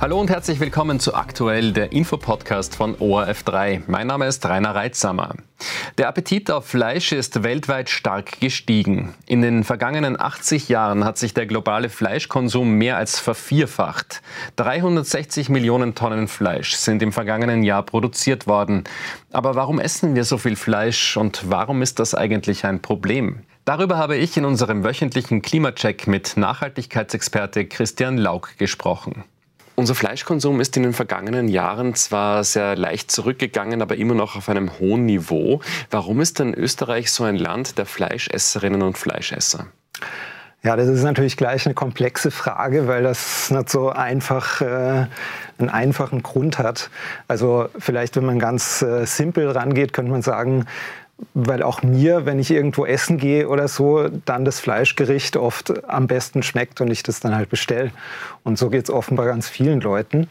Hallo und herzlich willkommen zu Aktuell, der Infopodcast von ORF3. Mein Name ist Rainer Reitsamer. Der Appetit auf Fleisch ist weltweit stark gestiegen. In den vergangenen 80 Jahren hat sich der globale Fleischkonsum mehr als vervierfacht. 360 Millionen Tonnen Fleisch sind im vergangenen Jahr produziert worden. Aber warum essen wir so viel Fleisch und warum ist das eigentlich ein Problem? Darüber habe ich in unserem wöchentlichen Klimacheck mit Nachhaltigkeitsexperte Christian Lauk gesprochen. Unser Fleischkonsum ist in den vergangenen Jahren zwar sehr leicht zurückgegangen, aber immer noch auf einem hohen Niveau. Warum ist denn Österreich so ein Land der Fleischesserinnen und Fleischesser? Ja, das ist natürlich gleich eine komplexe Frage, weil das nicht so einfach äh, einen einfachen Grund hat. Also vielleicht, wenn man ganz äh, simpel rangeht, könnte man sagen, weil auch mir, wenn ich irgendwo essen gehe oder so, dann das Fleischgericht oft am besten schmeckt und ich das dann halt bestelle. Und so geht es offenbar ganz vielen Leuten.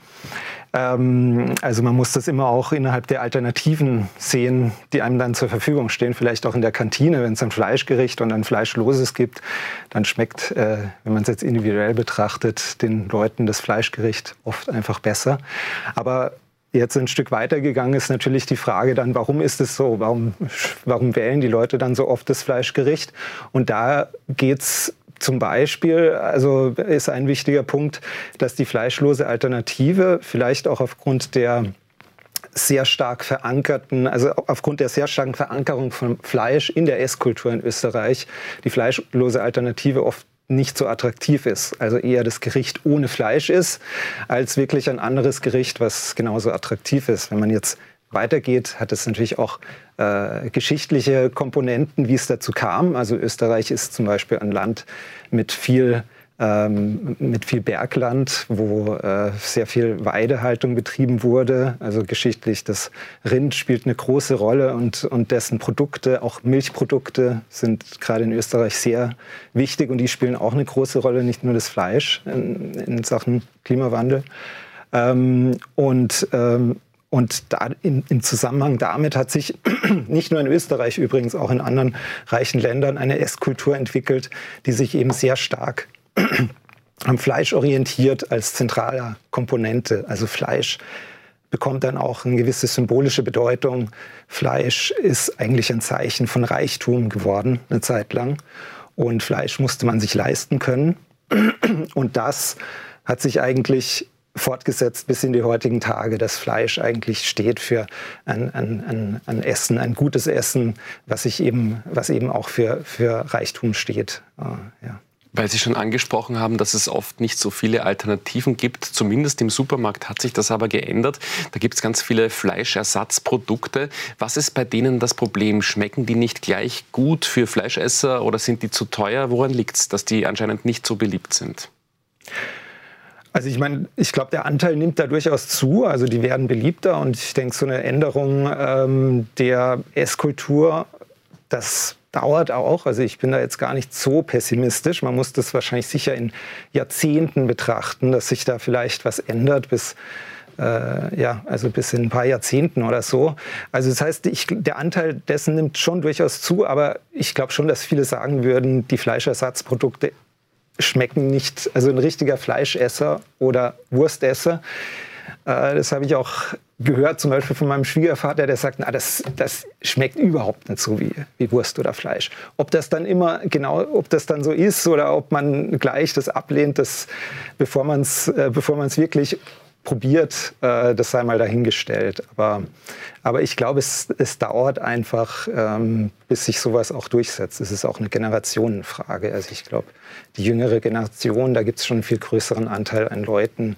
Ähm, also man muss das immer auch innerhalb der Alternativen sehen, die einem dann zur Verfügung stehen. Vielleicht auch in der Kantine, wenn es ein Fleischgericht und ein Fleischloses gibt, dann schmeckt, äh, wenn man es jetzt individuell betrachtet, den Leuten das Fleischgericht oft einfach besser. Aber jetzt ein Stück weitergegangen ist natürlich die Frage dann, warum ist es so? Warum, warum wählen die Leute dann so oft das Fleischgericht? Und da geht es zum Beispiel, also ist ein wichtiger Punkt, dass die fleischlose Alternative vielleicht auch aufgrund der sehr stark verankerten, also aufgrund der sehr starken Verankerung von Fleisch in der Esskultur in Österreich, die fleischlose Alternative oft nicht so attraktiv ist. Also eher das Gericht ohne Fleisch ist, als wirklich ein anderes Gericht, was genauso attraktiv ist. Wenn man jetzt weitergeht, hat es natürlich auch äh, geschichtliche Komponenten, wie es dazu kam. Also Österreich ist zum Beispiel ein Land mit viel ähm, mit viel Bergland, wo äh, sehr viel Weidehaltung betrieben wurde. Also geschichtlich, das Rind spielt eine große Rolle und, und dessen Produkte, auch Milchprodukte, sind gerade in Österreich sehr wichtig und die spielen auch eine große Rolle, nicht nur das Fleisch in, in Sachen Klimawandel. Ähm, und ähm, und da in, im Zusammenhang damit hat sich nicht nur in Österreich übrigens, auch in anderen reichen Ländern eine Esskultur entwickelt, die sich eben sehr stark am Fleisch orientiert als zentraler Komponente. Also Fleisch bekommt dann auch eine gewisse symbolische Bedeutung. Fleisch ist eigentlich ein Zeichen von Reichtum geworden, eine Zeit lang. Und Fleisch musste man sich leisten können. Und das hat sich eigentlich fortgesetzt bis in die heutigen Tage. Das Fleisch eigentlich steht für ein, ein, ein, ein Essen, ein gutes Essen, was, sich eben, was eben auch für, für Reichtum steht. Äh, ja. Weil Sie schon angesprochen haben, dass es oft nicht so viele Alternativen gibt. Zumindest im Supermarkt hat sich das aber geändert. Da gibt es ganz viele Fleischersatzprodukte. Was ist bei denen das Problem? Schmecken die nicht gleich gut für Fleischesser oder sind die zu teuer? Woran liegt es, dass die anscheinend nicht so beliebt sind? Also ich meine, ich glaube, der Anteil nimmt da durchaus zu. Also die werden beliebter und ich denke, so eine Änderung ähm, der Esskultur, das dauert auch. Also ich bin da jetzt gar nicht so pessimistisch. Man muss das wahrscheinlich sicher in Jahrzehnten betrachten, dass sich da vielleicht was ändert bis äh, ja, also bis in ein paar Jahrzehnten oder so. Also das heißt, ich, der Anteil dessen nimmt schon durchaus zu, aber ich glaube schon, dass viele sagen würden, die Fleischersatzprodukte schmecken nicht, also ein richtiger Fleischesser oder Wurstesser äh, das habe ich auch gehört, zum Beispiel von meinem Schwiegervater, der sagt, na, das, das schmeckt überhaupt nicht so wie, wie Wurst oder Fleisch. Ob das dann immer genau, ob das dann so ist oder ob man gleich das ablehnt, das, bevor man es äh, bevor wirklich probiert, äh, das sei mal dahingestellt. Aber, aber ich glaube, es, es dauert einfach, ähm, bis sich sowas auch durchsetzt. Es ist auch eine Generationenfrage. Also ich glaube, die jüngere Generation, da gibt es schon einen viel größeren Anteil an Leuten,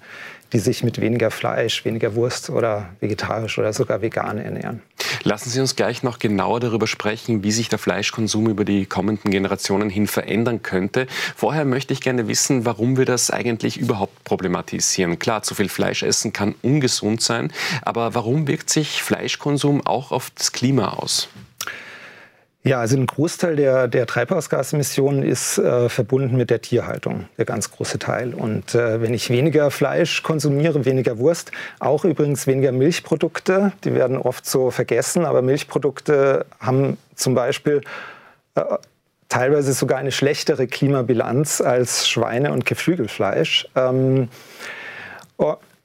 die sich mit weniger Fleisch, weniger Wurst oder vegetarisch oder sogar vegan ernähren. Lassen Sie uns gleich noch genauer darüber sprechen, wie sich der Fleischkonsum über die kommenden Generationen hin verändern könnte. Vorher möchte ich gerne wissen, warum wir das eigentlich überhaupt problematisieren. Klar, zu viel Fleisch essen kann ungesund sein, aber warum wirkt sich Fleischkonsum auch auf das Klima aus? Ja, also ein Großteil der, der Treibhausgasemissionen ist äh, verbunden mit der Tierhaltung, der ganz große Teil. Und äh, wenn ich weniger Fleisch konsumiere, weniger Wurst, auch übrigens weniger Milchprodukte, die werden oft so vergessen, aber Milchprodukte haben zum Beispiel äh, teilweise sogar eine schlechtere Klimabilanz als Schweine- und Geflügelfleisch. Ähm,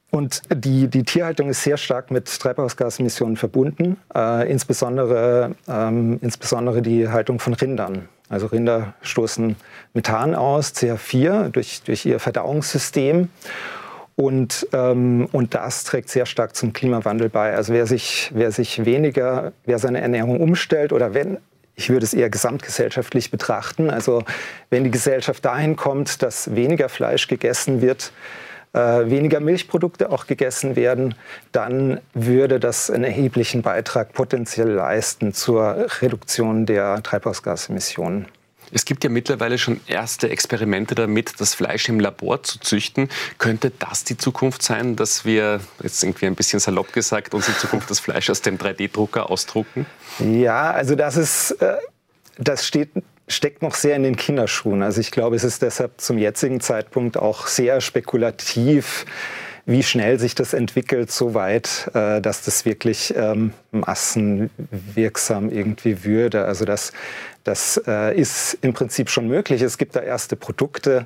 und die, die Tierhaltung ist sehr stark mit Treibhausgasemissionen verbunden, äh, insbesondere, ähm, insbesondere die Haltung von Rindern. Also Rinder stoßen Methan aus, CH4, durch, durch ihr Verdauungssystem. Und, ähm, und das trägt sehr stark zum Klimawandel bei. Also wer sich, wer sich weniger, wer seine Ernährung umstellt oder wenn, ich würde es eher gesamtgesellschaftlich betrachten, also wenn die Gesellschaft dahin kommt, dass weniger Fleisch gegessen wird, äh, weniger Milchprodukte auch gegessen werden, dann würde das einen erheblichen Beitrag potenziell leisten zur Reduktion der Treibhausgasemissionen. Es gibt ja mittlerweile schon erste Experimente damit, das Fleisch im Labor zu züchten. Könnte das die Zukunft sein, dass wir, jetzt irgendwie ein bisschen salopp gesagt, uns in Zukunft das Fleisch aus dem 3D-Drucker ausdrucken? Ja, also das ist, äh, das steht steckt noch sehr in den Kinderschuhen. Also ich glaube, es ist deshalb zum jetzigen Zeitpunkt auch sehr spekulativ, wie schnell sich das entwickelt, so weit, äh, dass das wirklich ähm, massenwirksam irgendwie würde. Also das, das äh, ist im Prinzip schon möglich. Es gibt da erste Produkte,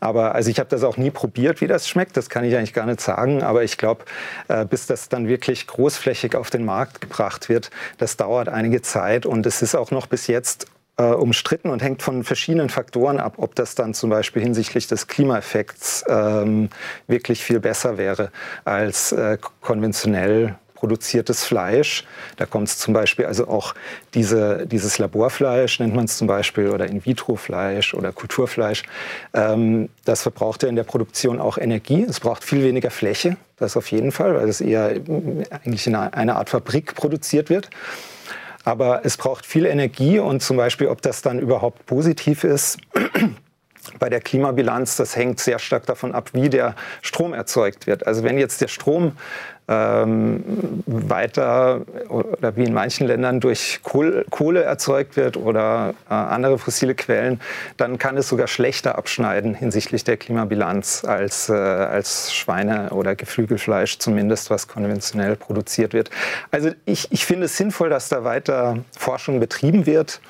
aber also ich habe das auch nie probiert, wie das schmeckt. Das kann ich eigentlich gar nicht sagen. Aber ich glaube, äh, bis das dann wirklich großflächig auf den Markt gebracht wird, das dauert einige Zeit und es ist auch noch bis jetzt äh, umstritten und hängt von verschiedenen Faktoren ab, ob das dann zum Beispiel hinsichtlich des Klimaeffekts ähm, wirklich viel besser wäre als äh, konventionell produziertes Fleisch. Da kommt es zum Beispiel also auch diese, dieses Laborfleisch, nennt man es zum Beispiel, oder In-vitro-Fleisch oder Kulturfleisch. Ähm, das verbraucht ja in der Produktion auch Energie. Es braucht viel weniger Fläche, das auf jeden Fall, weil es eher eigentlich in einer Art Fabrik produziert wird. Aber es braucht viel Energie und zum Beispiel, ob das dann überhaupt positiv ist, bei der Klimabilanz, das hängt sehr stark davon ab, wie der Strom erzeugt wird. Also wenn jetzt der Strom ähm, weiter oder wie in manchen Ländern durch Kohle erzeugt wird oder äh, andere fossile Quellen, dann kann es sogar schlechter abschneiden hinsichtlich der Klimabilanz als, äh, als Schweine- oder Geflügelfleisch, zumindest was konventionell produziert wird. Also ich, ich finde es sinnvoll, dass da weiter Forschung betrieben wird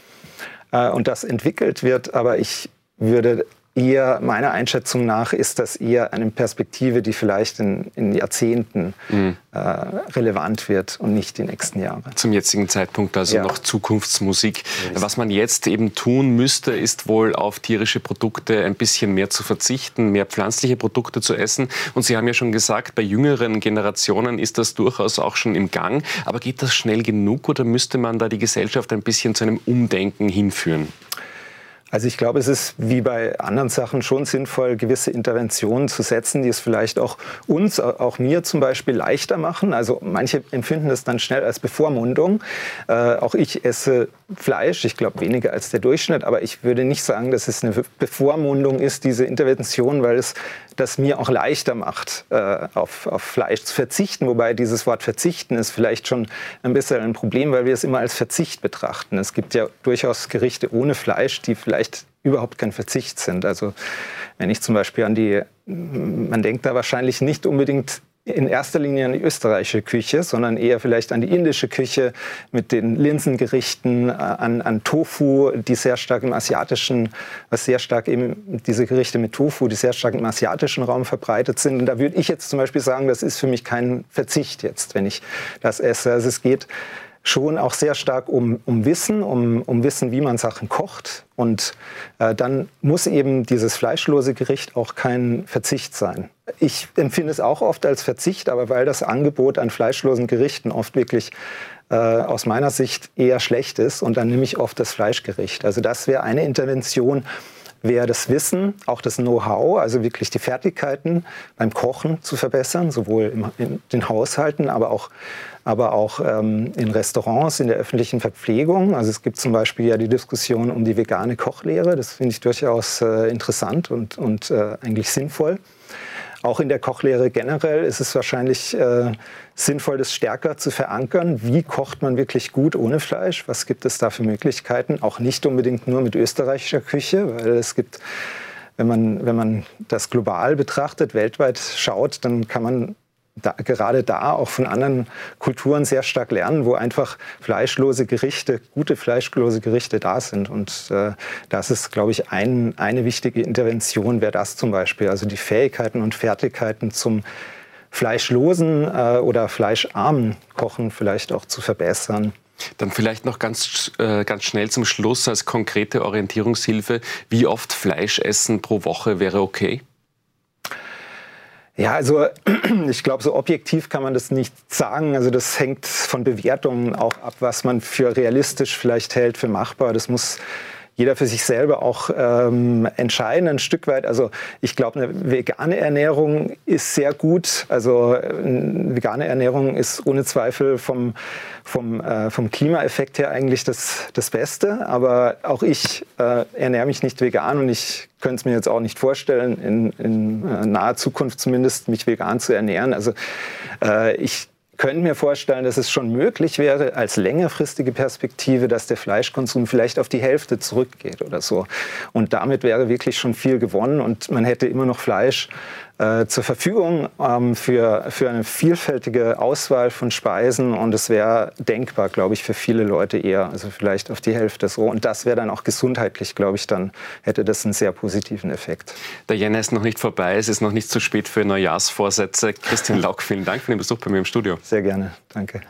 äh, und das entwickelt wird, aber ich würde eher, meiner Einschätzung nach, ist das eher eine Perspektive, die vielleicht in, in Jahrzehnten mhm. äh, relevant wird und nicht die nächsten Jahre. Zum jetzigen Zeitpunkt also ja. noch Zukunftsmusik. Ja. Was man jetzt eben tun müsste, ist wohl auf tierische Produkte ein bisschen mehr zu verzichten, mehr pflanzliche Produkte zu essen. Und Sie haben ja schon gesagt, bei jüngeren Generationen ist das durchaus auch schon im Gang. Aber geht das schnell genug oder müsste man da die Gesellschaft ein bisschen zu einem Umdenken hinführen? Also ich glaube, es ist wie bei anderen Sachen schon sinnvoll, gewisse Interventionen zu setzen, die es vielleicht auch uns, auch mir zum Beispiel leichter machen. Also manche empfinden das dann schnell als Bevormundung. Äh, auch ich esse Fleisch, ich glaube weniger als der Durchschnitt, aber ich würde nicht sagen, dass es eine Bevormundung ist, diese Intervention, weil es das mir auch leichter macht, äh, auf, auf Fleisch zu verzichten. Wobei dieses Wort verzichten ist vielleicht schon ein bisschen ein Problem, weil wir es immer als Verzicht betrachten. Es gibt ja durchaus Gerichte ohne Fleisch, die vielleicht überhaupt kein Verzicht sind. Also wenn ich zum Beispiel an die, man denkt da wahrscheinlich nicht unbedingt in erster Linie an die österreichische Küche, sondern eher vielleicht an die indische Küche mit den Linsengerichten, äh, an, an Tofu, die sehr stark im asiatischen, was sehr stark eben diese Gerichte mit Tofu, die sehr stark im asiatischen Raum verbreitet sind. Und da würde ich jetzt zum Beispiel sagen, das ist für mich kein Verzicht jetzt, wenn ich das esse. Also es geht schon auch sehr stark um, um Wissen, um, um Wissen, wie man Sachen kocht. Und äh, dann muss eben dieses fleischlose Gericht auch kein Verzicht sein. Ich empfinde es auch oft als Verzicht, aber weil das Angebot an fleischlosen Gerichten oft wirklich äh, aus meiner Sicht eher schlecht ist und dann nehme ich oft das Fleischgericht. Also das wäre eine Intervention, wäre das Wissen, auch das Know-how, also wirklich die Fertigkeiten beim Kochen zu verbessern, sowohl in den Haushalten, aber auch, aber auch ähm, in Restaurants, in der öffentlichen Verpflegung. Also es gibt zum Beispiel ja die Diskussion um die vegane Kochlehre. Das finde ich durchaus äh, interessant und, und äh, eigentlich sinnvoll. Auch in der Kochlehre generell ist es wahrscheinlich äh, sinnvoll, das stärker zu verankern. Wie kocht man wirklich gut ohne Fleisch? Was gibt es da für Möglichkeiten? Auch nicht unbedingt nur mit österreichischer Küche, weil es gibt, wenn man, wenn man das global betrachtet, weltweit schaut, dann kann man da, gerade da auch von anderen Kulturen sehr stark lernen, wo einfach fleischlose Gerichte, gute fleischlose Gerichte da sind. Und äh, das ist, glaube ich, ein, eine wichtige Intervention wäre das zum Beispiel. Also die Fähigkeiten und Fertigkeiten zum fleischlosen äh, oder fleischarmen Kochen vielleicht auch zu verbessern. Dann vielleicht noch ganz, äh, ganz schnell zum Schluss als konkrete Orientierungshilfe. Wie oft Fleisch essen pro Woche wäre okay? Ja, also ich glaube, so objektiv kann man das nicht sagen. Also das hängt von Bewertungen auch ab, was man für realistisch vielleicht hält, für machbar. Das muss jeder für sich selber auch ähm, entscheiden, ein Stück weit. Also ich glaube, eine vegane Ernährung ist sehr gut. Also eine vegane Ernährung ist ohne Zweifel vom, vom, äh, vom Klimaeffekt her eigentlich das, das Beste. Aber auch ich äh, ernähre mich nicht vegan und ich könnte es mir jetzt auch nicht vorstellen, in, in äh, naher Zukunft zumindest mich vegan zu ernähren. Also äh, ich könnte mir vorstellen, dass es schon möglich wäre, als längerfristige Perspektive, dass der Fleischkonsum vielleicht auf die Hälfte zurückgeht oder so. Und damit wäre wirklich schon viel gewonnen und man hätte immer noch Fleisch äh, zur Verfügung ähm, für, für eine vielfältige Auswahl von Speisen und es wäre denkbar, glaube ich, für viele Leute eher, also vielleicht auf die Hälfte so. Und das wäre dann auch gesundheitlich, glaube ich, dann hätte das einen sehr positiven Effekt. Der Jänner ist noch nicht vorbei, es ist noch nicht zu spät für Neujahrsvorsätze. Christian Lauck, vielen Dank für den Besuch bei mir im Studio. Sehr gerne, danke.